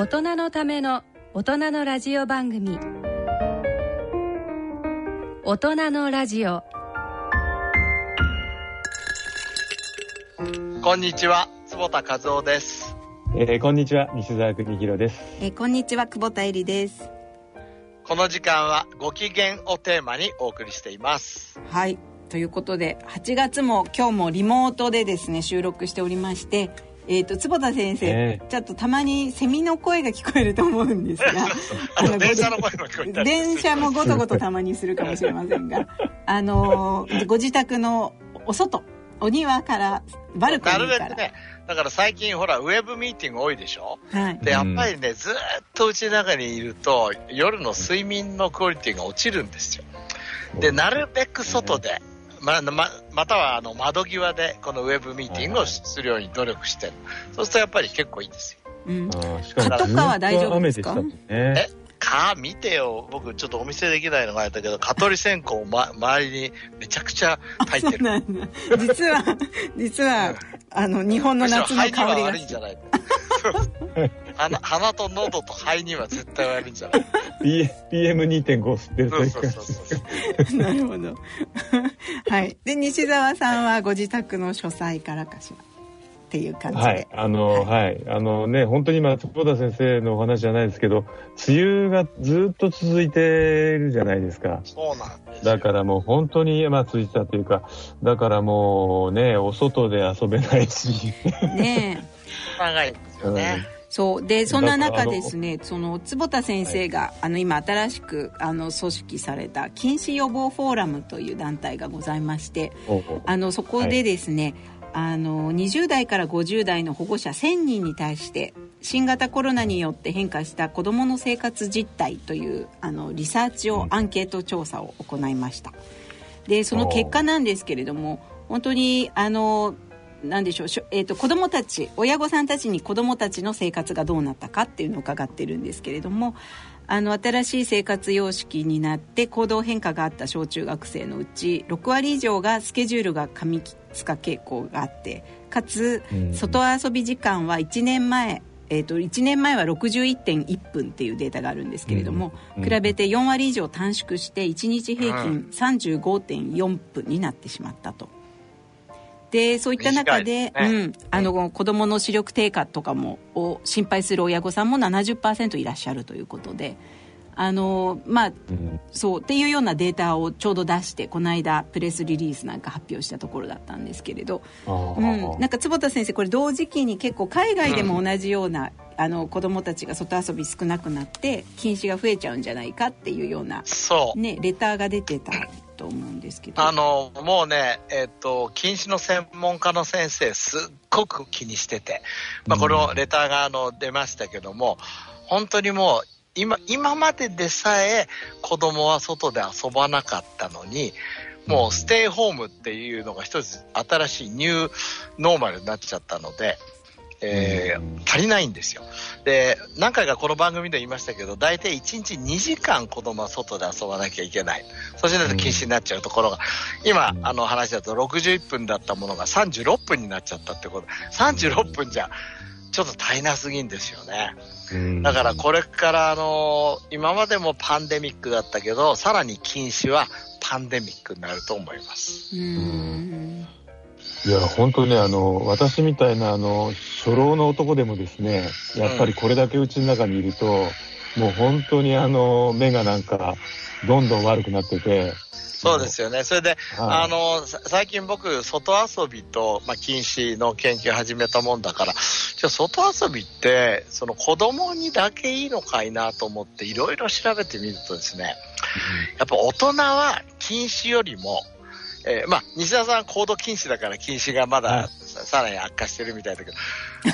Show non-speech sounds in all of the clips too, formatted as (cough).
大人のための大人のラジオ番組。大人のラジオ。こんにちは坪田和夫です。えー、こんにちは西澤邦弘です、えー、こんにちは久保田恵里です。この時間はご機嫌をテーマにお送りしています。はい。ということで8月も今日もリモートでですね収録しておりましてえっ、ー、と坪田先生、えー、ちょっとたまにセミの声が聞こえると思うんですが (laughs) あの電車の声も聞こえた電車もごとごとたまにするかもしれませんがあのご自宅のお外お庭からバルコニーから。ね、だから最近ほら、ウェブミーティング多いでしょ？はい。で、やっぱりね、ずっとうちの中にいると、夜の睡眠のクオリティが落ちるんですよ。で、なるべく外で、ま、ま、またはあの窓際でこのウェブミーティングをするように努力してる。そうするとやっぱり結構いいんですよ。うん。蚊とかは大丈夫ですか？え？か見てよ。僕ちょっとお見せできないのがあったけど蚊取り線香を、ま、周りにめちゃくちゃ入ってる。実は実はあの日本の夏の香りが。悪いんじゃない鼻鼻と喉と肺には絶対悪いんじゃない？PM2.5 吸ってるとそうそうそうなるほどはいで西澤さんはご自宅の書斎からかしらっていう感じで。はい。あの、はい、はい。あのね、本当に今、坪田先生のお話じゃないですけど、梅雨がずっと続いてるじゃないですか。そうなんですだからもう本当に、まあ続いてたというか、だからもうね、お外で遊べないし。ねえ。(laughs) 長いよね。そう。でそんな中ですねその坪田先生が、はい、あの今新しくあの組織された禁止予防フォーラムという団体がございましてあのそこでですね、はいあの20代から50代の保護者1000人に対して新型コロナによって変化した子どもの生活実態というあのリサーチをアンケート調査を行いました。でその結果なんですけれども本当にあの何でしょう、えーと、子どもたち親御さんたちに子どもたちの生活がどうなったかっていうのを伺ってるんですけれどもあの新しい生活様式になって行動変化があった小中学生のうち6割以上がスケジュールが過密化傾向があってかつ、外遊び時間は1年前えーと、1年前は61.1分っていうデータがあるんですけれども、うんうん、比べて4割以上短縮して1日平均35.4分になってしまったと。でそういった中で、ね、うん、あの子どもの視力低下とかもを心配する親御さんも70%いらっしゃるということで。あのまあ、うん、そうっていうようなデータをちょうど出してこの間プレスリリースなんか発表したところだったんですけれど、うん、なんか坪田先生これ同時期に結構海外でも同じような、うん、あの子どもたちが外遊び少なくなって禁止が増えちゃうんじゃないかっていうようなね、レターが出てたと思うんですけどあのもうね、えーと、禁止の専門家の先生すっごく気にしてて、まあ、このレターがあの出ましたけども本当にもう今今まででさえ子供は外で遊ばなかったのにもうステイホームっていうのが一つ新しいニューノーマルになっちゃったのでえー、足りないんですよ。で、何回かこの番組で言いましたけど、大体1日2時間子供は外で遊ばなきゃいけない。そうしないと禁止になっちゃうところが、今、あの話だと61分だったものが36分になっちゃったってこと。36分じゃ、ちょっと足りなすぎんですよね。だからこれからあの今までもパンデミックだったけど、さらに禁止はパンデミックになると思います。いや、本当ね、あの、私みたいな、あの、初老の男でもですね、やっぱりこれだけうちの中にいると、もう本当にあの、目がなんか、どんどん悪くなってて、そうですよね。それで、はい、あの、最近僕、外遊びと、まあ、禁止の研究始めたもんだから、じゃ外遊びって、その子供にだけいいのかいなと思って、いろいろ調べてみるとですね、やっぱ大人は禁止よりも、えー、まあ、西田さん行動禁止だから禁止がまださらに悪化してるみたいだけど、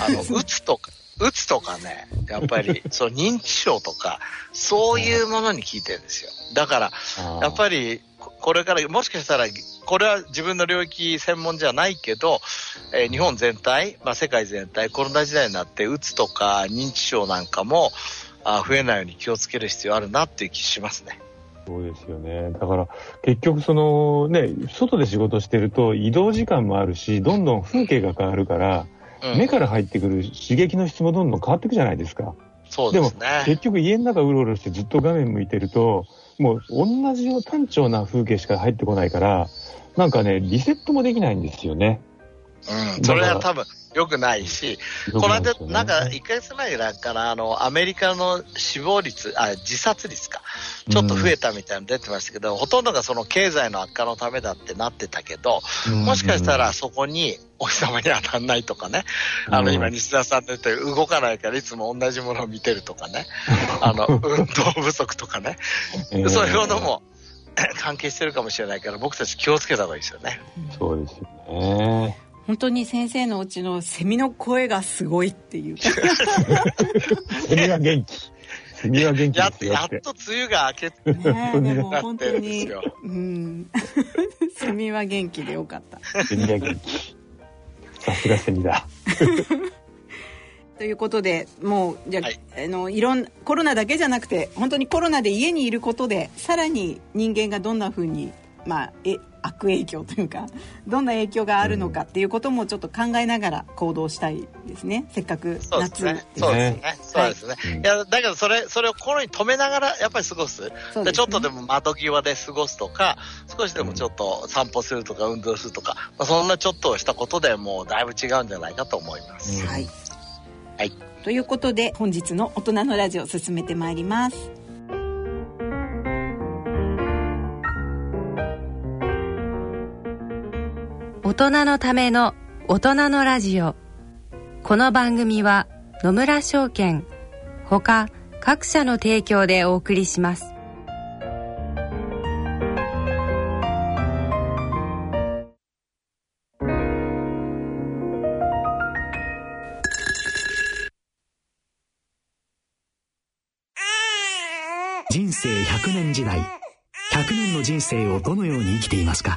あの、(laughs) うつとか、うつとかね、やっぱり、(laughs) そう、認知症とか、そういうものに効いてるんですよ。だから、やっぱり、これからもしかしたら、これは自分の領域専門じゃないけど、えー、日本全体、まあ、世界全体、コロナ時代になって、うつとか認知症なんかもあ増えないように気をつける必要あるなっていう気しますね。そうですよね。だから、結局そのね、外で仕事してると移動時間もあるし、どんどん風景が変わるから、うん、目から入ってくる刺激の質もどんどん変わっていくじゃないですか。そうですね。でも結局家の中うろうろしてずっと画面向いてると、もう同じよう単調な風景しか入ってこないから、なんかね、リセットもできないんですよね。うん、それは多分良くないし、この間、なんか1ヶ月前ぐらいかな、あの、アメリカの死亡率、あ、自殺率か、ちょっと増えたみたいなの出てましたけど、うん、ほとんどがその経済の悪化のためだってなってたけど、もしかしたらそこにお日様に当たんないとかね、あの、今西田さんで言って動かないからいつも同じものを見てるとかね、(laughs) あの、運動不足とかね、そういうものも、関係してるかもしれないから僕たち気をつけた方がいいですよね。そうですよね。本当に先生のうちのセミの声がすごいっていう。セミは元気。セミは元気やっやっと梅雨が明けて、ね、でも本当に、うん、(laughs) セミは元気でよかった。セミは元気。さすがセミだ。ということでもうじゃあはい、あのいろんコロナだけじゃなくて本当にコロナで家にいることでさらに人間がどんなふうにまあ、え悪影響というか (laughs) どんな影響があるのかっていうこともちょっと考えながら行動したいですね。せっかく夏そうですね。そうですね。そうですね、はい、いやだけどそれそれを心に留めながらやっぱり過ごす。す、ね、ちょっとでも窓際で過ごすとか少しでもちょっと散歩するとか運動するとか、まあ、そんなちょっとしたことでもうだいぶ違うんじゃないかと思います、はい、はい、ということで本日の大人のラジオ進めてまいります人のための大人のラジオ。この番組は野村証券ほか各社の提供でお送りします。人生100年時代。100年の人生をどのように生きていますか？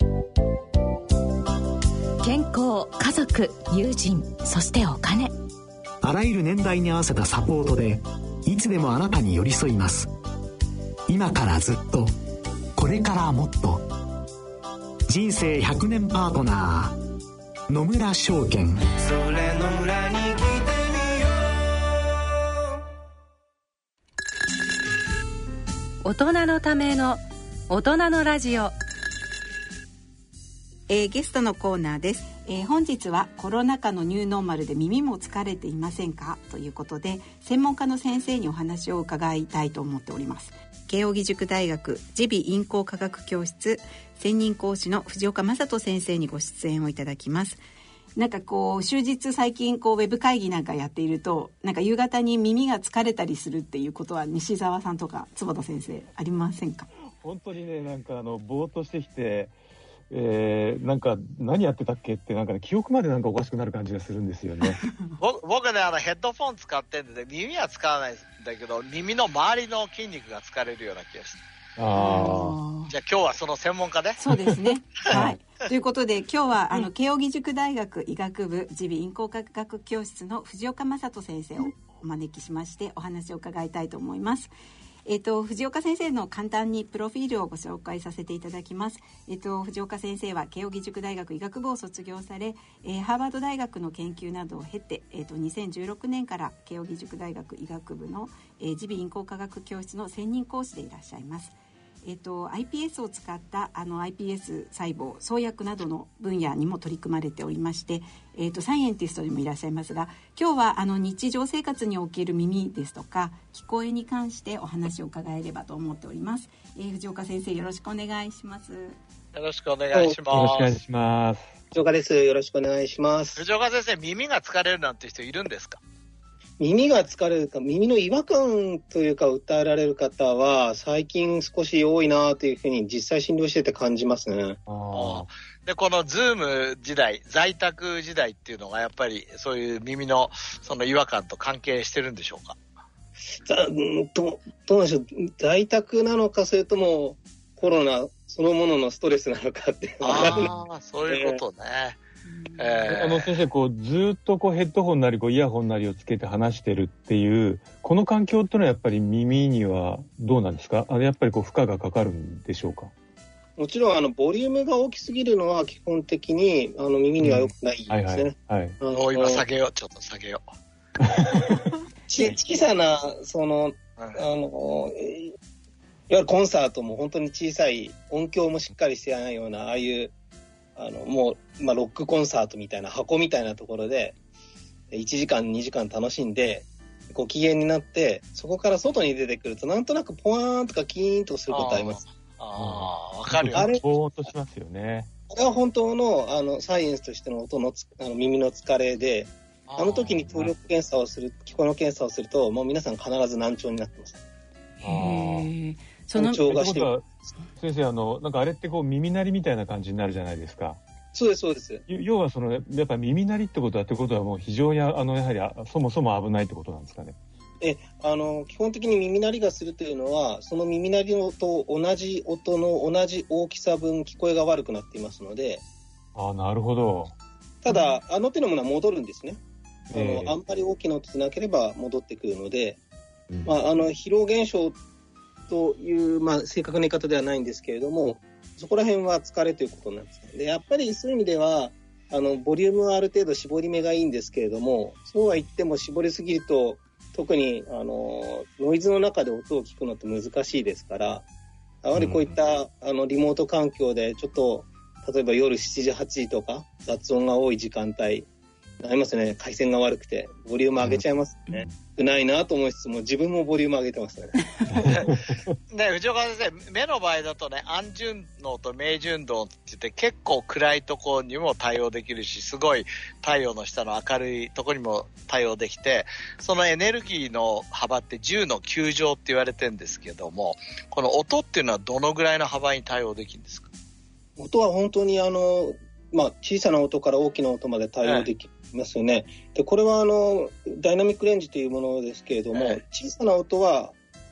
家族友人そしてお金。あらゆる年代に合わせたサポートでいつでもあなたに寄り添います。今からずっとこれからもっと。人生100年パートナー野村証券。それの裏に来てみよう。大人のための大人のラジオえー、ゲストのコーナーです、えー、本日はコロナ禍のニューノーマルで耳も疲れていませんか？ということで専門家の先生にお話を伺いたいと思っております。慶應義塾大学耳鼻咽喉科学教室専任講師の藤岡正人先生にご出演をいただきます。なんかこう終日最近こうウェブ会議なんかやっているとなんか夕方に耳が疲れたりするっていうことは西澤さんとか坪田先生ありませんか？本当にねなんかあのぼーっとしてきてえー、なんか何やってたっけってなんか、ね、記憶までなんかおかしくなる感じがするんですよね。(laughs) 僕ねあのヘッドフォン使ってんで、耳は使わないんだけど耳の周りの筋肉が疲れるような気がして。あじゃあ今日はその専門家でそうですね。(laughs) はい。ということで今日はあの慶應義塾大学医学部耳鼻咽喉科学教室の藤岡正人先生をお招きしましてお話を伺いたいと思います。えっ、ー、と藤岡先生の簡単にプロフィールをご紹介させていただきます。えっ、ー、と藤岡先生は慶應義塾大学医学部を卒業され、えー、ハーバード大学の研究などを経て、えっ、と2016年から慶應義塾大学医学部の、えー、耳鼻咽喉科学教室の専任講師でいらっしゃいます。えっと、iPS を使ったあの iPS 細胞創薬などの分野にも取り組まれておりまして、えっと、サイエンティストでもいらっしゃいますが今日はあの日常生活における耳ですとか聞こえに関してお話を伺えればと思っております、えー、藤岡先生よろしくお願いします。よろしくお願いします。よろしくお願いします。藤岡です。よろしくお願いします。藤岡先生耳が疲れるなんて人いるんですか？耳が疲れるか、耳の違和感というか訴えられる方は、最近少し多いなというふうに実際診療してて感じますね。で、このズーム時代、在宅時代っていうのがやっぱりそういう耳のその違和感と関係してるんでしょうか？どどうなんでしょう、在宅なのか、それともコロナそのもののストレスなのかってああ、そういうことね。あの先生こうずっとこうヘッドホンなりこうイヤホンなりをつけて話してるっていうこの環境っていうのはやっぱり耳にはどうなんですか？あれやっぱりこう負荷がかかるんでしょうか？もちろん。あのボリュームが大きすぎるのは基本的にあの耳には良くないですね。はいはい、はい、今下げよう。ちょっと下げよう。ち小さなその、あのいわゆるコンサートも本当に小さい音響もしっかりしてないようなああいうあのもう、まあ、ロックコンサートみたいな箱みたいなところで1時間2時間楽しんでご機嫌になってそこから外に出てくるとなんとなくポワーンとかキーンとすることあります。ああ、わかるよ。あれ、ぼーっとしますよね。これは本当のあのサイエンスとしての音のあの耳の疲れで、あの時に聴力検査をする、聞こえの検査をすると、もう皆さん必ず難聴になってます。へその難聴がしてる。先生、あの、なんかあれってこう耳鳴りみたいな感じになるじゃないですか。そうです、そうです。要はその、やっぱ耳鳴りってことは、ってことはもう非常にあの、やはりそもそも危ないってことなんですかね。えあの基本的に耳鳴りがするというのはその耳鳴りのと同じ音の同じ大きさ分聞こえが悪くなっていますのであなるほどただあの手のものは戻るんですね、あのあんまり大きな音でなければ戻ってくるので、うん、まあ、あの疲労現象という、まあ、正確な言い方ではないんですけれどもそこら辺は疲れということなんですでやっぱりそういう意味ではあのボリュームはある程度絞り目がいいんですけれどもそうは言っても絞りすぎると特にあのノイズの中で音を聞くのって難しいですからやはりこういった、うん、あのリモート環境でちょっと例えば夜7時8時とか雑音が多い時間帯ありますね。回線が悪くてボリューム上げちゃいますね、うん、ないなと思いつつも自分もボリューム上げてますね。(laughs) ね藤岡先生目の場合だとね安順能と明順能って言って結構暗いところにも対応できるしすごい太陽の下の明るいところにも対応できてそのエネルギーの幅って10の9乗って言われてるんですけどもこの音っていうのはどのぐらいの幅に対応できるんですか？音は本当にあのまあ、小さな音から大きな音まで対応できますよね。はい、でこれはあのダイナミックレンジというものですけれども、はい、小さな音は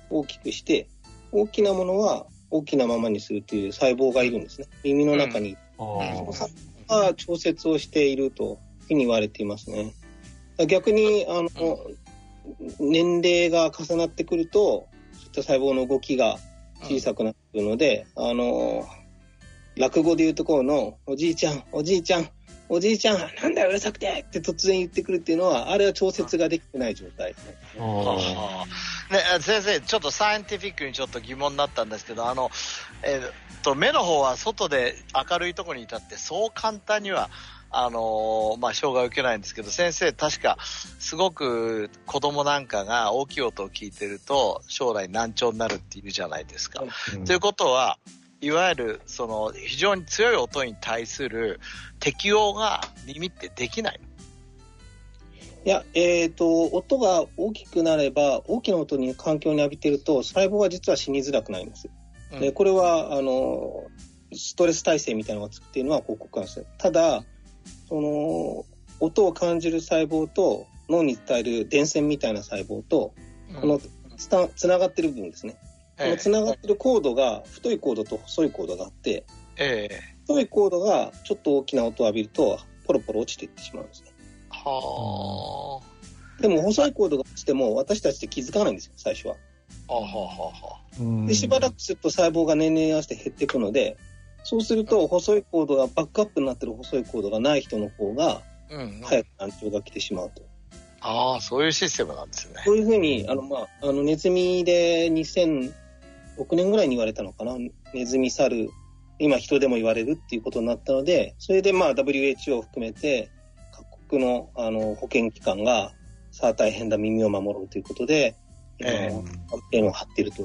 大きくして大きなものは大きなままにするという細胞がいるんですね。耳の中に、うん、その細胞が調節をしているというふうに言われていますね。逆にあの年齢が重なってくるとそういった細胞の動きが小さくなってくるので、あの落語でいうところのおじいちゃんおじいちゃんおじいちゃん、なんだよ、うるさくてって突然言ってくるっていうのは、あれは調節ができてない状態ですね。ね先生、ちょっとサイエンティフィックにちょっと疑問になったんですけど、あの、えー、っと、目の方は外で明るいところにいたって、そう簡単には、あのー、まあ、障害を受けないんですけど、先生、確か、すごく子供なんかが大きい音を聞いてると、将来難聴になるっていうじゃないですか。うん、ということは、いわゆるその非常に強い音に対する適応が耳ってできないいや、えっ、ー、と、音が大きくなれば、大きな音に環境に浴びてると、細胞が実は死にづらくなります。うん、でこれは、あの、ストレス耐性みたいなのがつくっていうのは報告なんです。ただ、その、音を感じる細胞と脳に伝える電線みたいな細胞と、このつながってる部分ですね。このつながってるコードが太いコードと細いコードがあって、ええ、太いコードがちょっと大きな音を浴びるとポロポロ落ちていってしまうんですね。はあ。でも細いコードが落ちても私たちって気づかないんですよ最初は。はあはあはあ、でしばらくすると細胞が年齢に合わせて減っていくのでそうすると細いコードがバックアップになってる細いコードがない人の方が早く難聴が来てしまうと。ああ、そういうシステムなんですね。そういうふうに、あの、まあ、あの、ネズミで2000、6年ぐらいに言われたのかな。ネズミ、猿、今人でも言われるっていうことになったので、それでまあ WHO を含めて各国のあの保健機関がさあ大変だ耳を守ろうということで、えー、キャンペーンを張っていると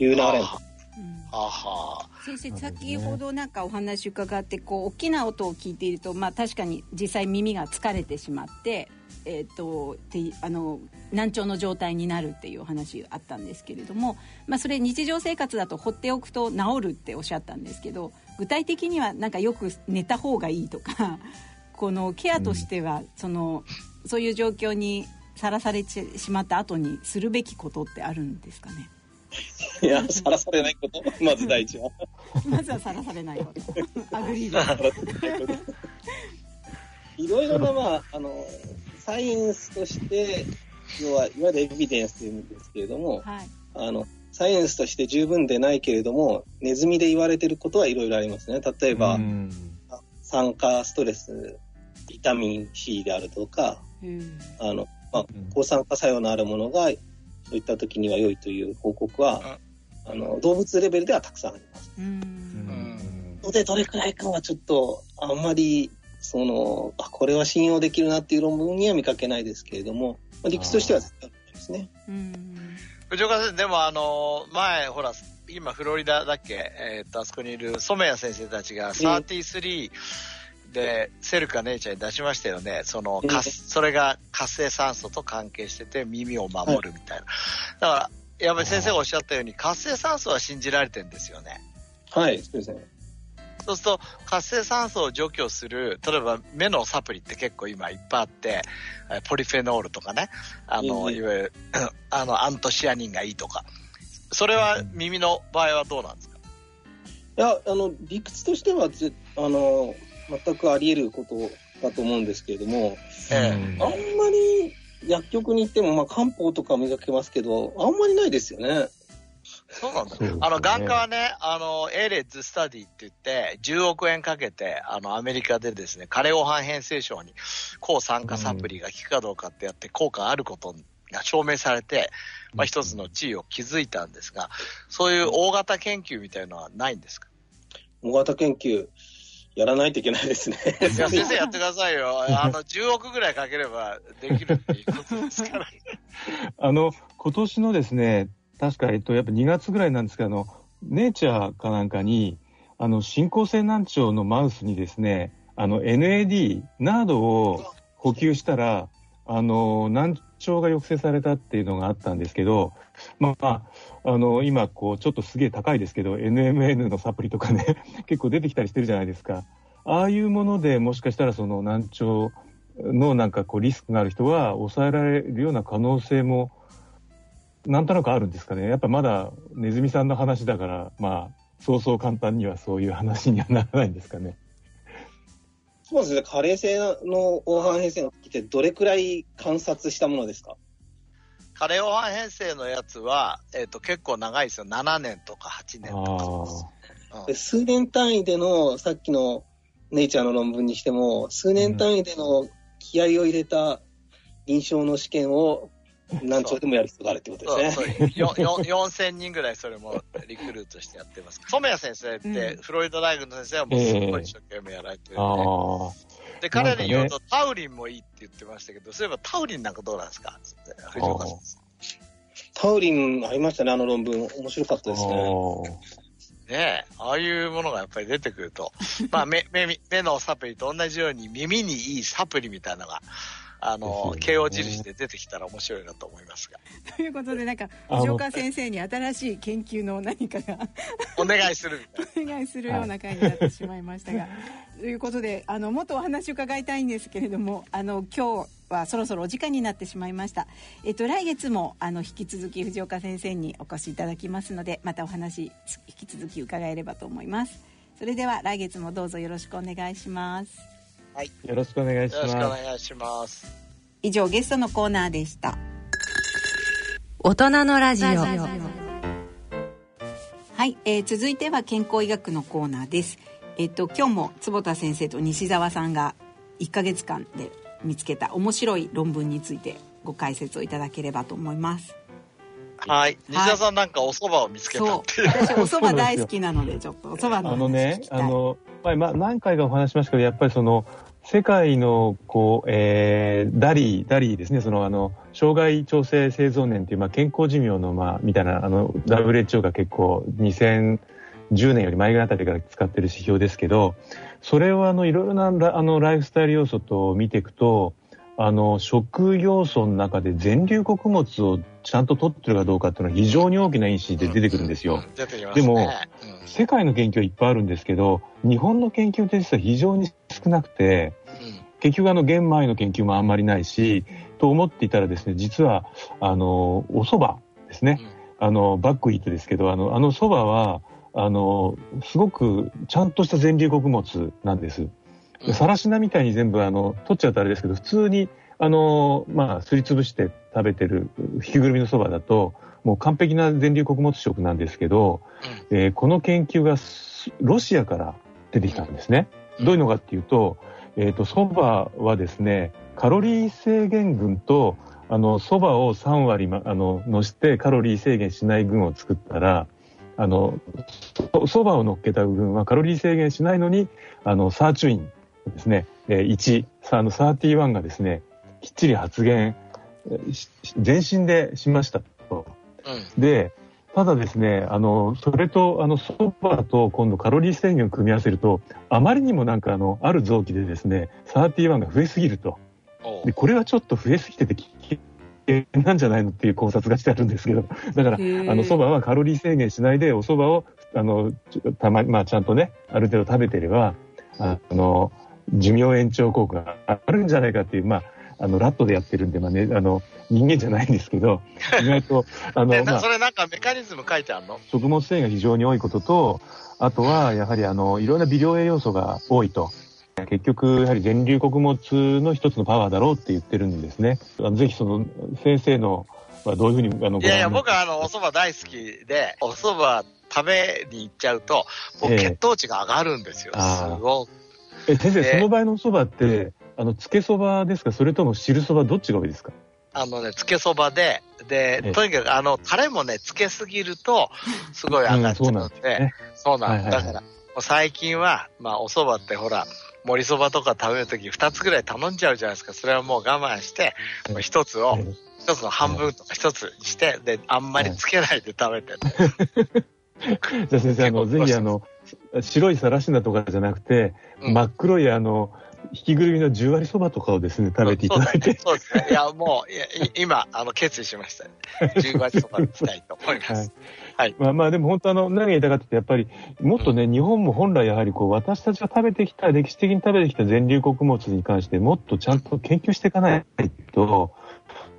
いう流れ先生先ほどなんかお話伺ってこう大きな音を聞いていると、まあ、確かに実際耳が疲れてしまってえーと、あの難聴の状態になるっていうお話あったんですけれども、まあ、それ日常生活だと放っておくと治るっておっしゃったんですけど具体的にはなんかよく寝た方がいいとか (laughs) このケアとしては、そのそういう状況にさらされてしまった後にするべきことってあるんですかね？いや、さらされないこと、まず第一は。まずはさらされないこと。 agree で。(laughs) いろいろな、まあ、あの、サイエンスとして、要は、いわゆるエビデンスというんですけれども、はい。あの、サイエンスとして十分でないけれども、ネズミで言われてることはいろいろありますね。例えば、うん酸化ストレス、ビタミン C であるとか、うん。あの、まあ、抗酸化作用のあるものが、そういった時には良いという報告は、あの、動物レベルではたくさんあります。うん。ので、どれくらいかはちょっと、あんまり、その、あ、これは信用できるなっていう論文には見かけないですけれども、まあ、理屈としては絶対あるんですね。うん。藤岡先生、でもあの、前、ほら、今フロリダだっけ？えっと、あそこにいる染谷先生たちが33で、セルかネイチャーに出しましたよね。その、ええ活それが活性酸素と関係してて耳を守るみたいな。だから、やっぱり先生がおっしゃったように活性酸素は信じられてるんですよね。はい、そうですね。そうすると、活性酸素を除去する、例えば目のサプリって結構今いっぱいあって、えポリフェノールとかね、あの、うんいわゆる、(clears throat) あの、アントシアニンがいいとか。それは耳の場合はどうなんですか？いや、あの、理屈としてはぜ、あの、全くあり得ることだと思うんですけれども、えあんまり薬局に行っても、まあ、漢方とか磨けますけど、あんまりないですよね。そうなんだ。ね。あの、眼科はね、あの、エーレッズスタディって言って、10億円かけて、あの、アメリカでですね、カレオハン変性症に抗酸化サプリが効くかどうかってやって、効果があることが証明されて、まあ、一つの地位を築いたんですが、そういう大型研究みたいのはないんですか？大型研究、やらないといけないですね。いや、先生やってくださいよ。あの、10億ぐらいかければできるっていうことですから。あの、今年のですね、確か、えっと、やっぱ2月ぐらいなんですけど、あの、ネイチャーかなんかに、あの、進行性難聴のマウスにですね、あの、NAD、ナードを補給したら、あの、難聴が抑制されたっていうのがあったんですけど、まあ、あの、今、こう、ちょっとすげえ高いですけど、NMN のサプリとかね、結構出てきたりしてるじゃないですか。ああいうものでもしかしたらその難聴のなんかこうリスクがある人は抑えられるような可能性もなんとなくあるんですかね。やっぱまだネズミさんの話だから、まあ、そうそう簡単にはそういう話にはならないんですかね。そうですね、加齢性の黄斑変性の時ってどれくらい観察したものですか？カレオハン変性のやつは、えっ、と、結構長いですよ。7年とか8年とか。で数年単位での、さっきのネイチャーの論文にしても、数年単位での気合を入れた臨床の試験を難聴でもやる必要があるってことですね。そうそうよよ4000人ぐらいそれもリクルートしてやってます。染谷先生って、フロリダ大学の先生はもうすごい一生懸命やられてるんで、あで、彼に言うと、タウリンもいいって言ってましたけど、そういえばタウリンなんかどうなんですか？つって藤岡タウリンありましたね、あの論文。面白かったですね。ねえ、ああいうものがやっぱり出てくると、まあ目、目、目のサプリと同じように耳にいいサプリみたいなのが、あの、形容印で出てきたら面白いなと思いますが。(laughs) ということでなんか藤岡先生に新しい研究の何かが。(laughs) お願いする (laughs) お願いするような回になってしまいましたが、ということであのもっとお話を伺いたいんですけれどもあの今日はそろそろお時間になってしまいました、えっと、来月もあの引き続き藤岡先生にお越しいただきますのでまたお話引き続き伺えればと思います。それでは来月もどうぞよろしくお願いしますはい。よろしくお願いしよろしくおます。願いします。以上ゲストのコーナーでした大人のラジオはい、えー続いては健康医学のコーナーです。えっ、と今日も坪田先生と西澤さんが1ヶ月間で見つけた面白い論文についてご解説をいただければと思います。はい。西田さんなんかお蕎麦を見つけたっていう。私お蕎麦大好きなのでちょっとお蕎麦のあのね、あの、まあ、まあ何回かお話しましたけど、やっぱりその、世界の、こう、えー、 DALY、DALY ですね、その、あの、障害調整生存年という、まあ、健康寿命の、まあ、みたいな、あの、WHO が結構、2010年より前ぐらいあたりから使ってる指標ですけど、それをあの、いろいろな、あの、ライフスタイル要素と見ていくと、あの、食要素の中で全粒穀物をちゃんと取ってるかどうかっていうのは非常に大きな因子で出てくるんですよ。出てきますね。でも、世界の研究はいっぱいあるんですけど、日本の研究って実は非常に少なくて、結局あの玄米の研究もあんまりないし、と思っていたらですね実はあのお蕎麦ですね、うん、あのバックイートですけどあのあの蕎麦はあのすごくちゃんとした全粒穀物なんです。さらしなみたいに全部あの取っちゃうとあれですけど普通にあのまあすりつぶして食べてる引きぐるみのそばだともう完璧な全粒穀物食なんですけど、うん、えー、この研究がロシアから出てきたんですね。どういうのかっていうと、えっ、ー、と、蕎麦はですね、カロリー制限群と、あの、蕎麦を3割、ま、あの、乗せてカロリー制限しない群を作ったら、あの、蕎麦を乗っけた群はカロリー制限しないのに、あの、サーチュインですね、えー、1、あの、31がですね、きっちり発現、全身でしましたと。うん、で、ただですね、あの、それと、あの、そばと今度カロリー制限を組み合わせると、あまりにもなんかあの、ある臓器でですね、31が増えすぎると。で、これはちょっと増えすぎてて危険なんじゃないのっていう考察がしてあるんですけど、だから、あの、そばはカロリー制限しないで、お蕎麦を、あの、たまに、まあ、ちゃんとね、ある程度食べてれば、あの、寿命延長効果があるんじゃないかっていう、まあ、あの、ラットでやってるんで、まあね、あの、人間じゃないんですけど、(laughs) 意外と、あの、まあ、それなんかメカニズム書いてあるの？食物繊維が非常に多いことと、あとは、やはりあの、いろんな微量栄養素が多いと。結局、やはり全粒穀物の一つのパワーだろうって言ってるんですね。あのぜひその、先生の、どういうふうに、あの、いやいや、僕はあの、お蕎麦大好きで、お蕎麦食べに行っちゃうと、もう血糖値が上がるんですよ。えー、すごく。え、先生、その場合のお蕎麦って、あの、つけそばですか？それとも汁そばどっちが多いですか？あのね、つけそばで、で、とにかく、あの、タレもね、つけすぎると、すごい上がっちゃうので、そうなんだ、だから、最近は、まあ、お蕎麦ってほら、盛りそばとか食べるとき2つぐらい頼んじゃうじゃないですか。それはもう我慢して、1つを、1つの半分とか1つにして、で、あんまりつけないで食べてる。(laughs) じゃあ先生、あの、ぜひあの、白いさらしなとかじゃなくて、うん、真っ黒いあの、引きぐるみの10割そばとかをですね、食べていただいて。そうですね。いや、もう、いや今、あの、決意しました、ね。10割そばにしたいと思います。はい。はい、まあまあ、でも本当あの、何が言いたかってやっぱり、もっとね、うん、日本も本来やはりこう、私たちが食べてきた、歴史的に食べてきた全粒穀物に関してもっとちゃんと研究していかないと、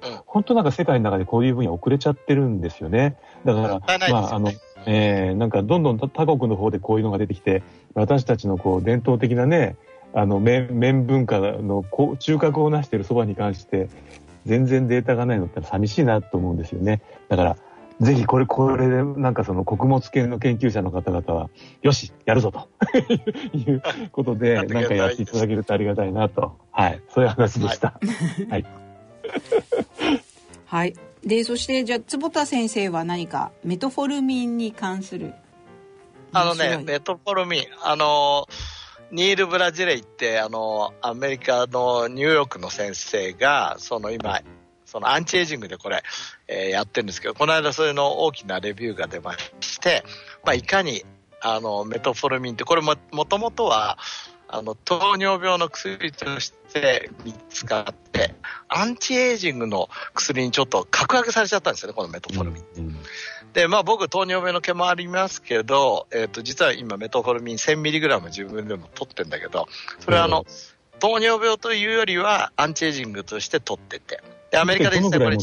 うん、本当なんか世界の中でこういう分野遅れちゃってるんですよね。だから、まあ、あの、えー、なんかどんどん他国の方でこういうのが出てきて、私たちのこう伝統的なね、あの麺麺文化の中核を成しているそばに関して、全然データがないのって寂しいなと思うんですよね。だから、ぜひこれ、これでなんかその穀物系の研究者の方々は、よし、やるぞと (laughs) いうことで、なんかやっていただけるとありがたいなと。はい。そういう話でした。はい。(laughs) はい。で、そして、じゃあ、坪田先生は何かメトフォルミンに関するあのね、メトフォルミン、あの、ニール・ブラジレイって、あの、アメリカのニューヨークの先生が、その今、そのアンチエイジングでこれ、えー、やってるんですけど、この間それの大きなレビューが出まして、まあ、いかに、あの、メトフォルミンって、これも、もともとは、あの、糖尿病の薬として見つかって、アンチエイジングの薬にちょっと格上げされちゃったんですよね、このメトフォルミンって。うんうんで、まあ僕、糖尿病の毛もありますけど、えっ、ー、と、実は今メトフォルミン 1000mg 自分でも取ってんだけど、それはあの、糖尿病というよりはアンチエイジングとして取ってて。で、アメリカで実際これ、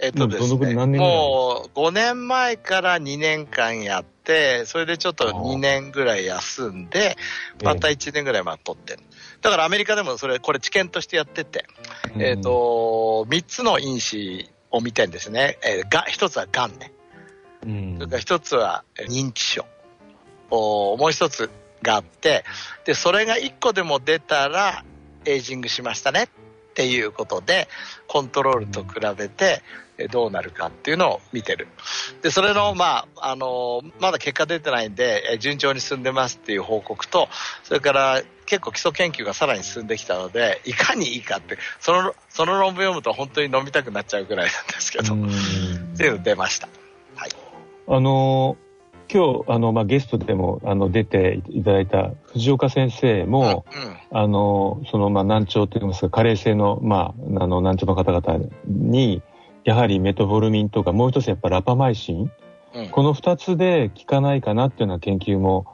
えっとですね、もう5年前から2年間やって、それでちょっと2年ぐらい休んで、また1年ぐらいまあ取ってる。だからアメリカでもそれ、これ治験としてやってて、えっ、と、3つの因子を見てんですね。えー、が、1つはがんね。うん、それから一つは認知症。もう一つがあって、で、それが一個でも出たら、エイジングしましたねっていうことで、コントロールと比べて、どうなるかっていうのを見てる。で、それの、まあ、あの、まだ結果出てないんで、順調に進んでますっていう報告と、それから結構基礎研究がさらに進んできたので、いかにいいかって、その、その論文読むと本当に飲みたくなっちゃうぐらいなんですけど、っていうの出ました。あの今日あの、まあ、ゲストでもあの出ていただいた藤岡先生も、うん、あのその、まあ、難聴といいますか加齢性の,、まあ、あの難聴の方々にやはりメトボルミンとかもう一つやっぱラパマイシン、うん、この2つで効かないかなっていうような研究も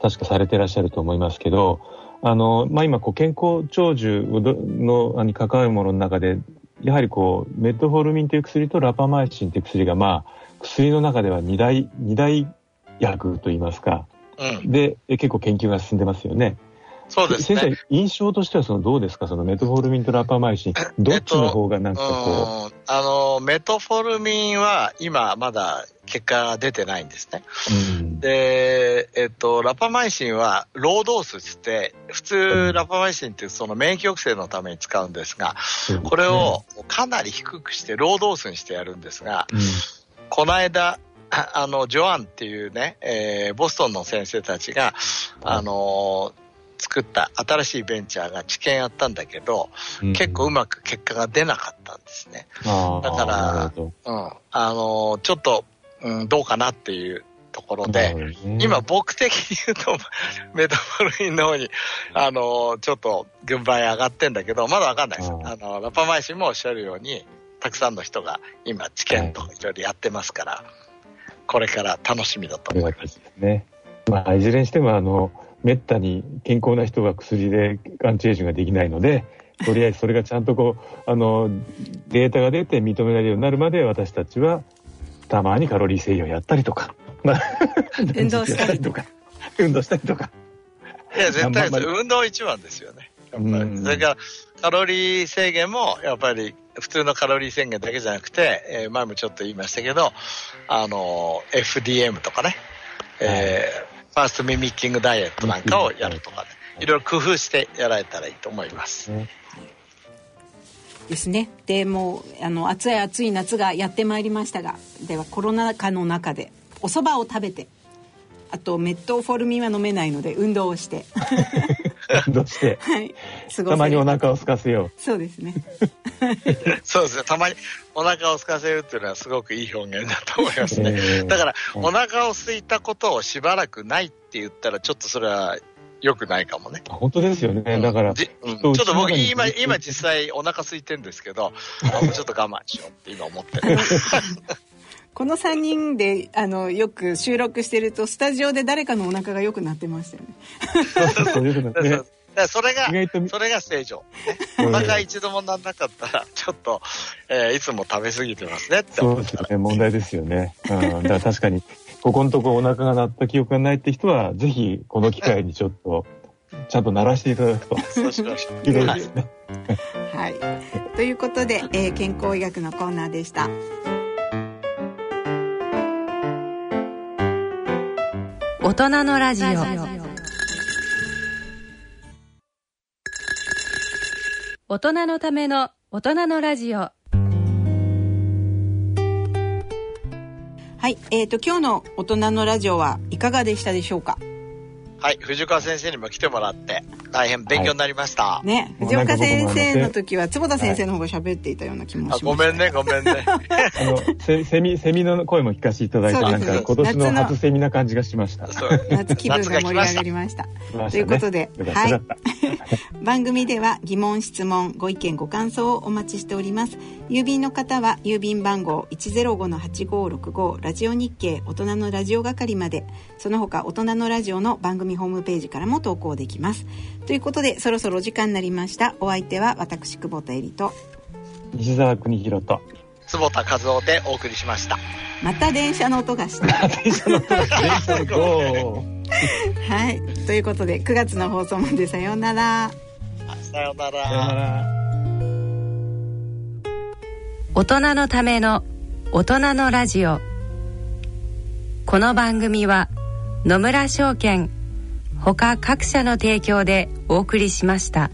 確かされてらっしゃると思いますけどあの、まあ、今こう健康長寿のに関わるものの中でやはりこうメトフォルミンという薬とラパマイシンという薬がまあ薬の中では二大二大薬といいますか、うん、で結構研究が進んでますよね。そうですね。先生、印象としてはそのどうですか？そのメトフォルミンとラパマイシン。どっちの方がなんかこう。えっと、あの、メトフォルミンは今まだ結果が出てないんですね。うん、で、えっと、ラパマイシンはロードースして、普通ラパマイシンってその免疫抑制のために使うんですが、これをかなり低くしてロードースにしてやるんですが、うん、この間、あの、ジョアンっていうね、えー、ボストンの先生たちが、あのー作った新しいベンチャーが治験やったんだけど、うん、結構うまく結果が出なかったんですね。だから、うん、あの、ちょっと、うん、どうかなっていうところで、ね、今僕的に言うと、メタボルインの方に、あの、ちょっと軍配上がってんだけど、まだわかんないです。あの、ラパマイシンもおっしゃるように、たくさんの人が今治験といろいろやってますから、これから楽しみだと思います。ね。まあ、いずれにしても、あの、めったに健康な人が薬でアンチエイジングができないので、とりあえずそれがちゃんとこう、あの、データが出て認められるようになるまで私たちは、たまにカロリー制御やったりとか、まあ、運動したりとか。運動したりとか。いや、絶対運動一番ですよね。やっぱり。それから、カロリー制限も、やっぱり、普通のカロリー制限だけじゃなくて、えー、前もちょっと言いましたけど、あの、FDM とかね、えー、ファーストミミッキングダイエットなんかをやるとかね、いろいろ工夫してやられたらいいと思います。ですね。でもうあの暑い暑い夏がやってまいりましたが、ではコロナ禍の中でお蕎麦を食べて、あとメットフォルミンは飲めないので運動をして。運動して。はい。たまにお腹を空かせよう。そうですね。(laughs) そうですね。たまにお腹を空かせるっていうのはすごくいい表現だと思いますね。えー、だから、お腹を空いたことをしばらくないって言ったら、ちょっとそれは良くないかもね。本当ですよね。だから、うん、ちょっと僕今、今実際お腹空いてるんですけど、(laughs) もうちょっと我慢しようって今思ってる。この3人であのよく収録してるとスタジオで誰かのお腹が良くなってましたよね。(laughs) そういうそれが、それが正常。ね、お腹一度もなんなかったら、ちょっと、えー、いつも食べ過ぎてますねってそうですよね、問題ですよね。うん、だから確かに、ここのとこお腹が鳴った記憶がないって人は、ぜひこの機会にちょっと、ちゃんと鳴らしていただくと。そうしましょう。いいですね。はい。ということで、えー、健康医学のコーナーでした。大人のラジオ。大人のための大人のラジオ。はい、えーと今日の大人のラジオはいかがでしたでしょうか？はい、藤川先生にも来てもらって大変勉強になりました。はい、ね、藤岡先生の時は坪田先生の方が喋っていたような気もします、はい、ごめんね、ごめんね。(laughs) あのセセミセミの声も聞かせていただいて、なんか今年の初セミな感じがしました。夏気分が盛り上がりました。したということで、はい。(laughs) (laughs) 番組では疑問質問ご意見ご感想をお待ちしております。郵便の方は郵便番号105-8565ラジオ日経大人のラジオ係まで。その他大人のラジオの番組ホームページからも投稿できます。ということでそろそろ時間になりました。お相手は私久保田恵里と。西澤邦弘と。坪田和夫でお送りしました。また電車の音がした。(laughs) 電車の音がはい。ということで9月の放送までさようなら。さようなら。大人のための大人のラジオ。この番組は野村証券他各社の提供でお送りしました。